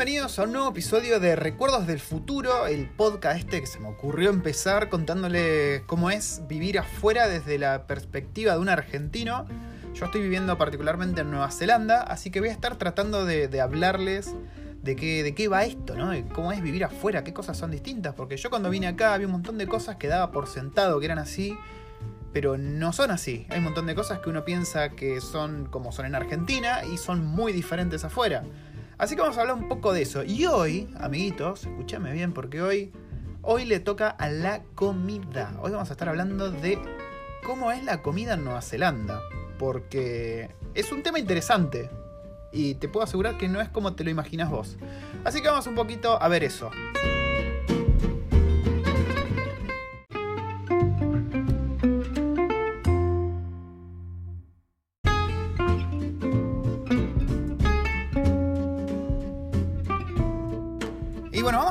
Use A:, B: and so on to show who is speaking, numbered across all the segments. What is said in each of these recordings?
A: bienvenidos a un nuevo episodio de Recuerdos del Futuro, el podcast este que se me ocurrió empezar contándole cómo es vivir afuera desde la perspectiva de un argentino. Yo estoy viviendo particularmente en Nueva Zelanda, así que voy a estar tratando de, hablarles de qué, de qué va esto, ¿no? De cómo es vivir afuera, qué cosas son distintas, porque yo cuando vine acá había un montón de cosas que daba por sentado que eran así, pero no son así. Hay un montón de cosas que uno piensa que son como son en Argentina y son muy diferentes afuera. Así que vamos a hablar un poco de eso. Y hoy, amiguitos, escúchame bien porque hoy, hoy le toca a la comida. Hoy vamos a estar hablando de cómo es la comida en Nueva Zelanda. Porque es un tema interesante. Y te puedo asegurar que no es como te lo imaginas vos. Así que vamos un poquito a ver eso.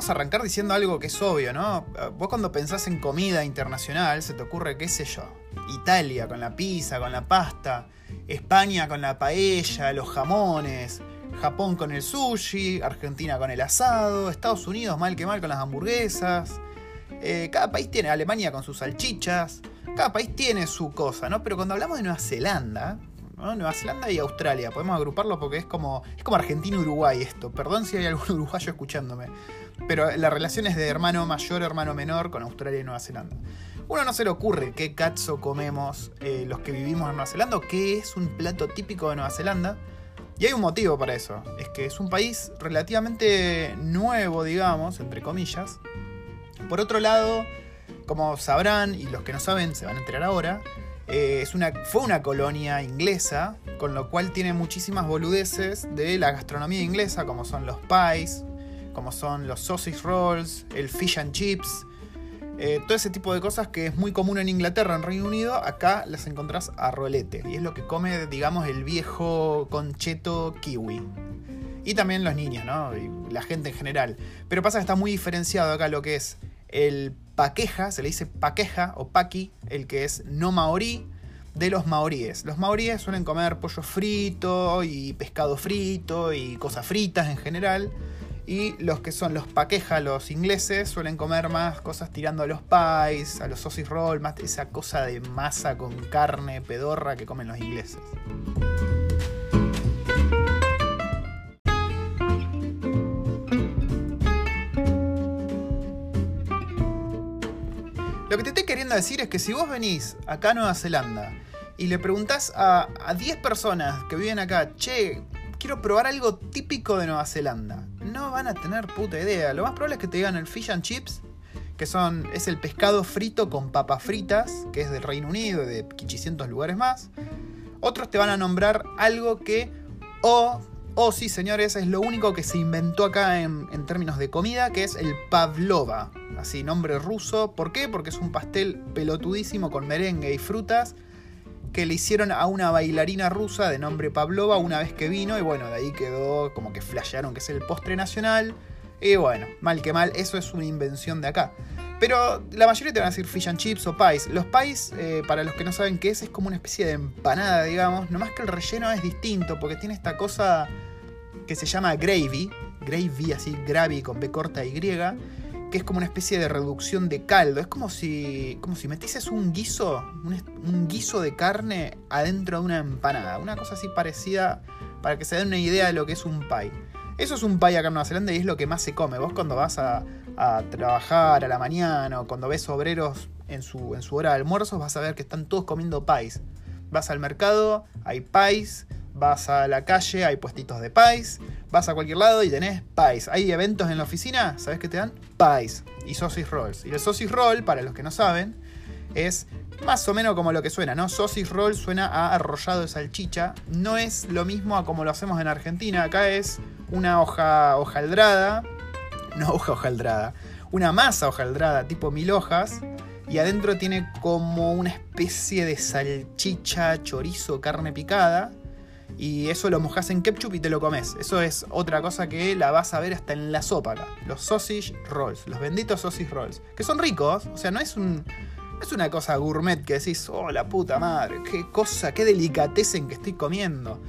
A: Arrancar diciendo algo que es obvio, ¿no? Vos cuando pensás en comida internacional, se te ocurre, qué sé yo, Italia con la pizza, con la pasta, España con la paella, los jamones, Japón con el sushi, Argentina con el asado, Estados Unidos mal que mal con las hamburguesas. Eh, cada país tiene, Alemania con sus salchichas, cada país tiene su cosa, ¿no? Pero cuando hablamos de Nueva Zelanda, Nueva Zelanda y Australia, podemos agruparlo porque es como, es como Argentina y Uruguay esto. Perdón si hay algún uruguayo escuchándome. Pero la relación es de hermano mayor, hermano menor con Australia y Nueva Zelanda. Uno no se le ocurre qué cazzo comemos eh, los que vivimos en Nueva Zelanda o qué es un plato típico de Nueva Zelanda. Y hay un motivo para eso. Es que es un país relativamente nuevo, digamos, entre comillas. Por otro lado, como sabrán, y los que no saben se van a enterar ahora, eh, es una, fue una colonia inglesa, con lo cual tiene muchísimas boludeces de la gastronomía inglesa, como son los pies, como son los sausage rolls, el fish and chips, eh, todo ese tipo de cosas que es muy común en Inglaterra, en Reino Unido, acá las encontrás a rolete. Y es lo que come, digamos, el viejo concheto kiwi. Y también los niños, ¿no? Y la gente en general. Pero pasa que está muy diferenciado acá lo que es el paqueja, se le dice paqueja o paqui, el que es no maorí, de los maoríes. Los maoríes suelen comer pollo frito y pescado frito y cosas fritas en general. Y los que son los paqueja, los ingleses, suelen comer más cosas tirando a los pies, a los sausage roll, más esa cosa de masa con carne pedorra que comen los ingleses. Queriendo decir es que si vos venís acá a Nueva Zelanda y le preguntás a, a 10 personas que viven acá, che, quiero probar algo típico de Nueva Zelanda. No van a tener puta idea. Lo más probable es que te digan el fish and chips, que son, es el pescado frito con papas fritas, que es del Reino Unido y de 500 lugares más. Otros te van a nombrar algo que, o, o sí señores, es lo único que se inventó acá en, en términos de comida, que es el pavlova. Así, nombre ruso. ¿Por qué? Porque es un pastel pelotudísimo con merengue y frutas que le hicieron a una bailarina rusa de nombre Pavlova una vez que vino y bueno, de ahí quedó como que flashearon que es el postre nacional. Y bueno, mal que mal, eso es una invención de acá. Pero la mayoría te van a decir fish and chips o pies. Los pies, eh, para los que no saben qué es, es como una especie de empanada, digamos. Nomás que el relleno es distinto porque tiene esta cosa que se llama gravy. Gravy, así, gravy con B corta Y que es como una especie de reducción de caldo. Es como si, como si metieses un guiso, un, guiso de carne adentro de una empanada. Una cosa así parecida para que se den una idea de lo que es un pie. Eso es un pie acá en Nueva Zelanda y es lo que más se come. Vos cuando vas a, trabajar a la mañana o cuando ves obreros en su, en su hora de almuerzo vas a ver que están todos comiendo pies. Vas al mercado, hay pies, vas a la calle, hay puestitos de pies, vas a cualquier lado y tenés pies. Hay eventos en la oficina, ¿sabes qué te dan? Pies y sausage rolls. Y el sausage roll, para los que no saben, es más o menos como lo que suena, ¿no? Sausage roll suena a arrollado de salchicha. No es lo mismo a como lo hacemos en Argentina. Acá es una hoja hojaldrada. No hoja hojaldrada. Una masa hojaldrada tipo mil hojas. Y adentro tiene como una especie de salchicha, chorizo, carne picada y eso lo mojas en ketchup y te lo comes. Eso es otra cosa que la vas a ver hasta en la sopa acá. Los sausage rolls, los benditos sausage rolls, que son ricos, o sea, no es un es una cosa gourmet que decís, "Oh, la puta madre, qué cosa, qué delicatecen que estoy comiendo."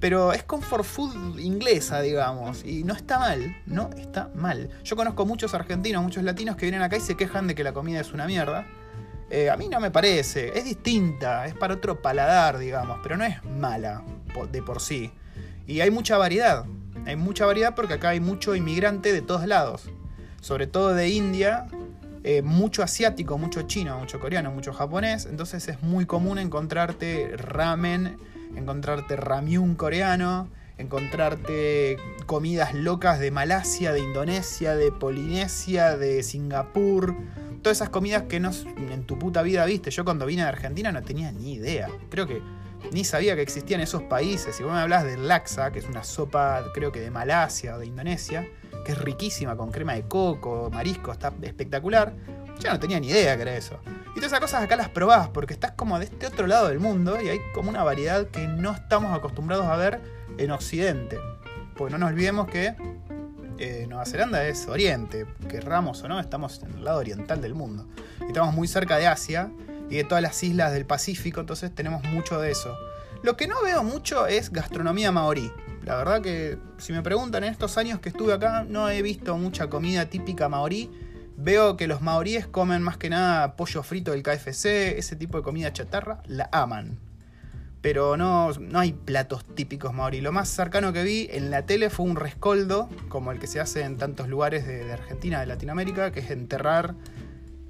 A: Pero es comfort food inglesa, digamos. Y no está mal, no está mal. Yo conozco muchos argentinos, muchos latinos que vienen acá y se quejan de que la comida es una mierda. Eh, a mí no me parece, es distinta, es para otro paladar, digamos, pero no es mala de por sí. Y hay mucha variedad, hay mucha variedad porque acá hay mucho inmigrante de todos lados, sobre todo de India, eh, mucho asiático, mucho chino, mucho coreano, mucho japonés, entonces es muy común encontrarte ramen, encontrarte ramyun coreano, encontrarte comidas locas de Malasia, de Indonesia, de Polinesia, de Singapur todas esas comidas que no, en tu puta vida viste. Yo cuando vine de Argentina no tenía ni idea. Creo que ni sabía que existían esos países. Si vos me hablas del laksa, que es una sopa, creo que de Malasia o de Indonesia, que es riquísima con crema de coco, marisco, está espectacular. Yo no tenía ni idea que era eso. Y todas esas cosas acá las probás porque estás como de este otro lado del mundo y hay como una variedad que no estamos acostumbrados a ver en Occidente. Porque no nos olvidemos que eh, Nueva Zelanda es Oriente, querramos o no, estamos en el lado oriental del mundo. Estamos muy cerca de Asia y de todas las islas del Pacífico, entonces tenemos mucho de eso. Lo que no veo mucho es gastronomía maorí. La verdad que si me preguntan en estos años que estuve acá, no he visto mucha comida típica maorí. Veo que los maoríes comen más que nada pollo frito del KFC, ese tipo de comida chatarra, la aman pero no, no hay platos típicos maorí. Lo más cercano que vi en la tele fue un rescoldo, como el que se hace en tantos lugares de, Argentina, de Latinoamérica, que es enterrar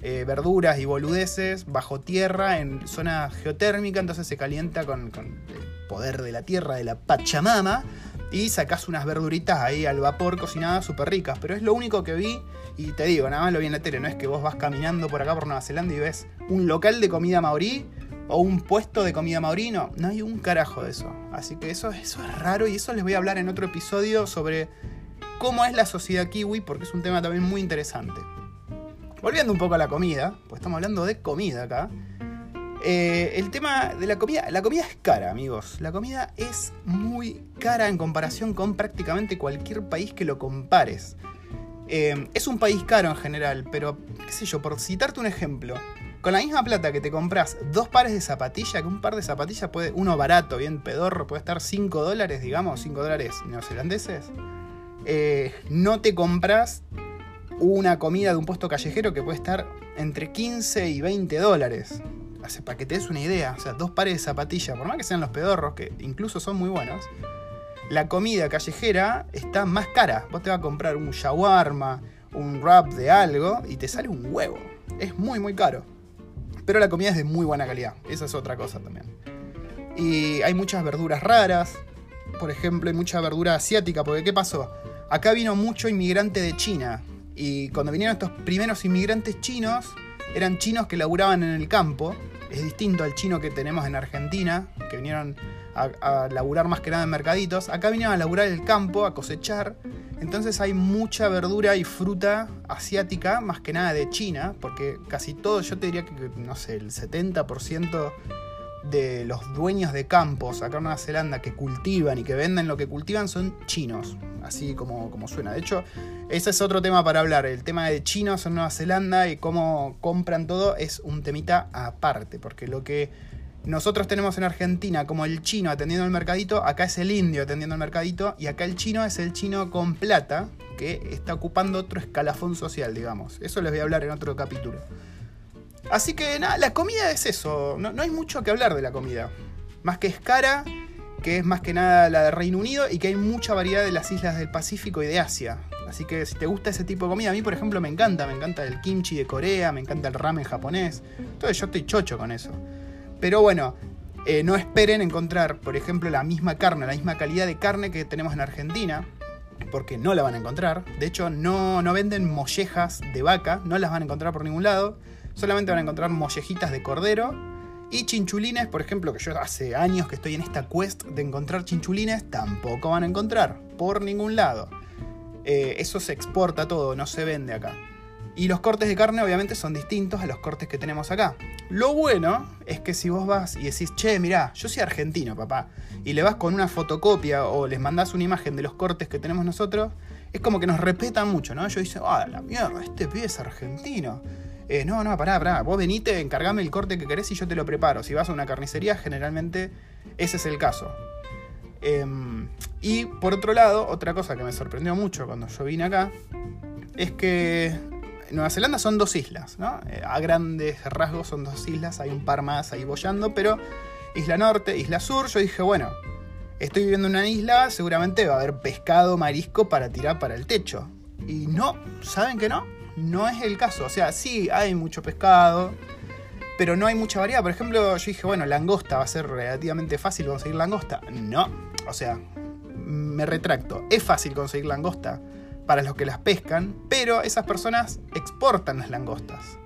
A: eh, verduras y boludeces bajo tierra en zona geotérmica, entonces se calienta con, con, el poder de la tierra, de la Pachamama, y sacas unas verduritas ahí al vapor cocinadas súper ricas. Pero es lo único que vi, y te digo, nada más lo vi en la tele, no es que vos vas caminando por acá por Nueva Zelanda y ves un local de comida maorí o un puesto de comida maurino. No hay un carajo de eso. Así que eso, eso es raro y eso les voy a hablar en otro episodio sobre cómo es la sociedad kiwi, porque es un tema también muy interesante. Volviendo un poco a la comida, pues estamos hablando de comida acá. Eh, el tema de la comida, la comida es cara, amigos. La comida es muy cara en comparación con prácticamente cualquier país que lo compares. Eh, es un país caro en general, pero qué sé yo, por citarte un ejemplo, con la misma plata que te compras dos pares de zapatillas, que un par de zapatillas puede, uno barato, bien pedorro, puede estar 5 dólares, digamos, 5 dólares neozelandeses, eh, no te compras una comida de un puesto callejero que puede estar entre 15 y 20 dólares. para que te des una idea, o sea, dos pares de zapatillas, por más que sean los pedorros, que incluso son muy buenos, la comida callejera está más cara. Vos te vas a comprar un shawarma, un wrap de algo y te sale un huevo. Es muy, muy caro. Pero la comida es de muy buena calidad. Esa es otra cosa también. Y hay muchas verduras raras. Por ejemplo, hay mucha verdura asiática. Porque ¿qué pasó? Acá vino mucho inmigrante de China. Y cuando vinieron estos primeros inmigrantes chinos, eran chinos que laburaban en el campo. Es distinto al chino que tenemos en Argentina, que vinieron a, a laburar más que nada en mercaditos. Acá vinieron a laburar el campo, a cosechar. Entonces hay mucha verdura y fruta asiática, más que nada de China, porque casi todo, yo te diría que, no sé, el 70% de los dueños de campos acá en Nueva Zelanda que cultivan y que venden lo que cultivan son chinos, así como, como suena. De hecho, ese es otro tema para hablar. El tema de chinos en Nueva Zelanda y cómo compran todo es un temita aparte, porque lo que nosotros tenemos en Argentina como el chino atendiendo el mercadito, acá es el indio atendiendo el mercadito y acá el chino es el chino con plata que está ocupando otro escalafón social, digamos. Eso les voy a hablar en otro capítulo. Así que nada, la comida es eso, no, hay mucho que hablar de la comida. Más que es cara, que es más que nada la de Reino Unido y que hay mucha variedad de las islas del Pacífico y de Asia. Así que si te gusta ese tipo de comida, a mí por ejemplo me encanta, me encanta el kimchi de Corea, me encanta el ramen japonés. Entonces yo estoy chocho con eso. Pero bueno, eh, no esperen encontrar, por ejemplo, la misma carne, la misma calidad de carne que tenemos en Argentina, porque no la van a encontrar. De hecho, no, no venden mollejas de vaca, no las van a encontrar por ningún lado. Solamente van a encontrar mollejitas de cordero y chinchulines, por ejemplo, que yo hace años que estoy en esta quest de encontrar chinchulines, tampoco van a encontrar por ningún lado. Eh, eso se exporta todo, no se vende acá. Y los cortes de carne obviamente son distintos a los cortes que tenemos acá. Lo bueno es que si vos vas y decís, che, mirá, yo soy argentino, papá, y le vas con una fotocopia o les mandás una imagen de los cortes que tenemos nosotros, es como que nos respetan mucho, ¿no? Ellos dicen, ah, la mierda, este pibe es argentino. Eh, no, no, pará, pará, vos venite, encargame el corte que querés y yo te lo preparo. Si vas a una carnicería, generalmente ese es el caso. Em, y por otro lado, otra cosa que me sorprendió mucho cuando yo vine acá es que Nueva Zelanda son dos islas, ¿no? Eh, a grandes rasgos son dos islas, hay un par más ahí bollando, pero Isla Norte, Isla Sur, yo dije, bueno, estoy viviendo en una isla, seguramente va a haber pescado, marisco para tirar para el techo. Y no, ¿saben que no? No es el caso. O sea, sí hay mucho pescado, pero no hay mucha variedad. Por ejemplo, yo dije, bueno, langosta va a ser relativamente fácil conseguir langosta. No, o sea, me retracto. Es fácil conseguir langosta para los que las pescan, pero esas personas exportan las langostas.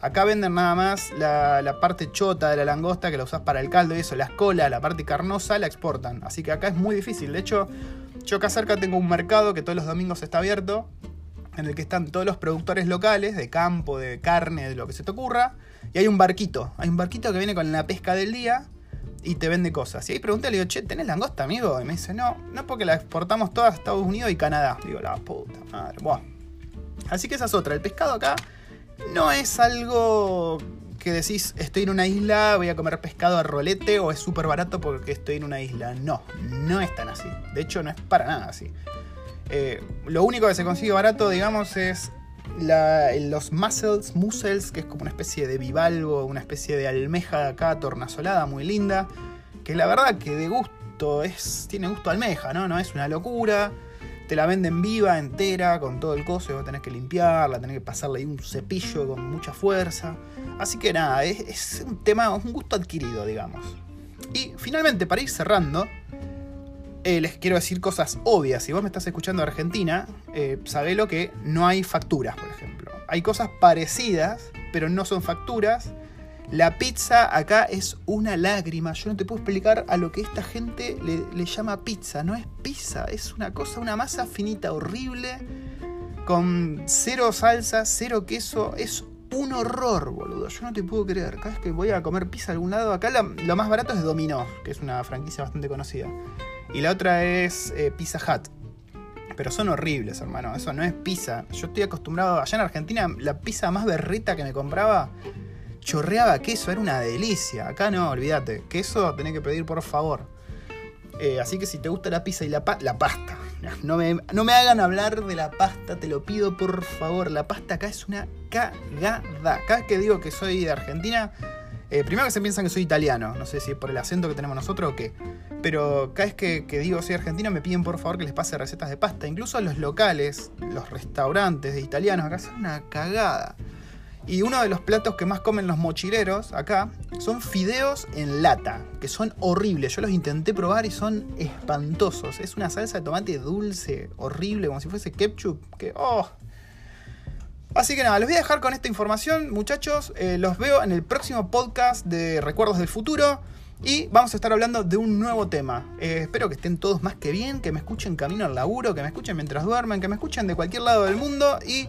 A: Acá venden nada más la, parte chota de la langosta que la usas para el caldo y eso, la cola, la parte carnosa la exportan. Así que acá es muy difícil. De hecho, yo acá cerca tengo un mercado que todos los domingos está abierto, en el que están todos los productores locales de campo, de carne, de lo que se te ocurra. Y hay un barquito, hay un barquito que viene con la pesca del día y te vende cosas. Y ahí pregunté, le digo, che, ¿tenés langosta, amigo? Y me dice, no, no porque la exportamos todas a Estados Unidos y Canadá. Digo, la puta madre, buah. Así que esa es otra. El pescado acá no es algo que decís, estoy en una isla, voy a comer pescado a rolete o es súper barato porque estoy en una isla. No, no es tan así. De hecho, no es para nada así. Eh, lo único que se consigue barato, digamos, es los mussels, mussels, que es como una especie de bivalvo, una especie de almeja acá tornasolada muy linda, que la verdad que de gusto es tiene gusto almeja, ¿no? No es una locura. Te la venden viva, entera, con todo el coso, y vos tenés que limpiarla, tenés que pasarle ahí un cepillo con mucha fuerza. Así que nada, es, es un tema, un gusto adquirido, digamos. Y finalmente, para ir cerrando, eh, les quiero decir cosas obvias. Si vos me estás escuchando de Argentina, eh, sabelo que no hay facturas, por ejemplo. Hay cosas parecidas, pero no son facturas. La pizza acá es una lágrima. Yo no te puedo explicar a lo que esta gente le, llama pizza. No es pizza, es una cosa, una masa finita, horrible, con cero salsa, cero queso. Es un horror, boludo. Yo no te puedo creer. Cada vez que voy a comer pizza a algún lado, acá lo más barato es Domino's, que es una franquicia bastante conocida. Y la otra es eh, Pizza Hut. Pero son horribles, hermano. Eso no es pizza. Yo estoy acostumbrado. Allá en Argentina, la pizza más berrita que me compraba chorreaba queso. Era una delicia. Acá no, olvídate. Queso tenés que pedir por favor. Eh, así que si te gusta la pizza y la, la pasta. No me, no me hagan hablar de la pasta, te lo pido por favor. La pasta acá es una cagada. Cada vez que digo que soy de Argentina, eh, primero que se piensan que soy italiano, no sé si es por el acento que tenemos nosotros o qué. Pero cada vez que, digo soy argentino me piden por favor que les pase recetas de pasta. Incluso los locales, los restaurantes de italianos acá son una cagada. Y uno de los platos que más comen los mochileros acá son fideos en lata, que son horribles. Yo los intenté probar y son espantosos. Es una salsa de tomate dulce, horrible, como si fuese ketchup, que oh, Así que nada, los voy a dejar con esta información, muchachos. Eh, los veo en el próximo podcast de Recuerdos del Futuro. Y vamos a estar hablando de un nuevo tema. Eh, espero que estén todos más que bien, que me escuchen camino al laburo, que me escuchen mientras duermen, que me escuchen de cualquier lado del mundo. Y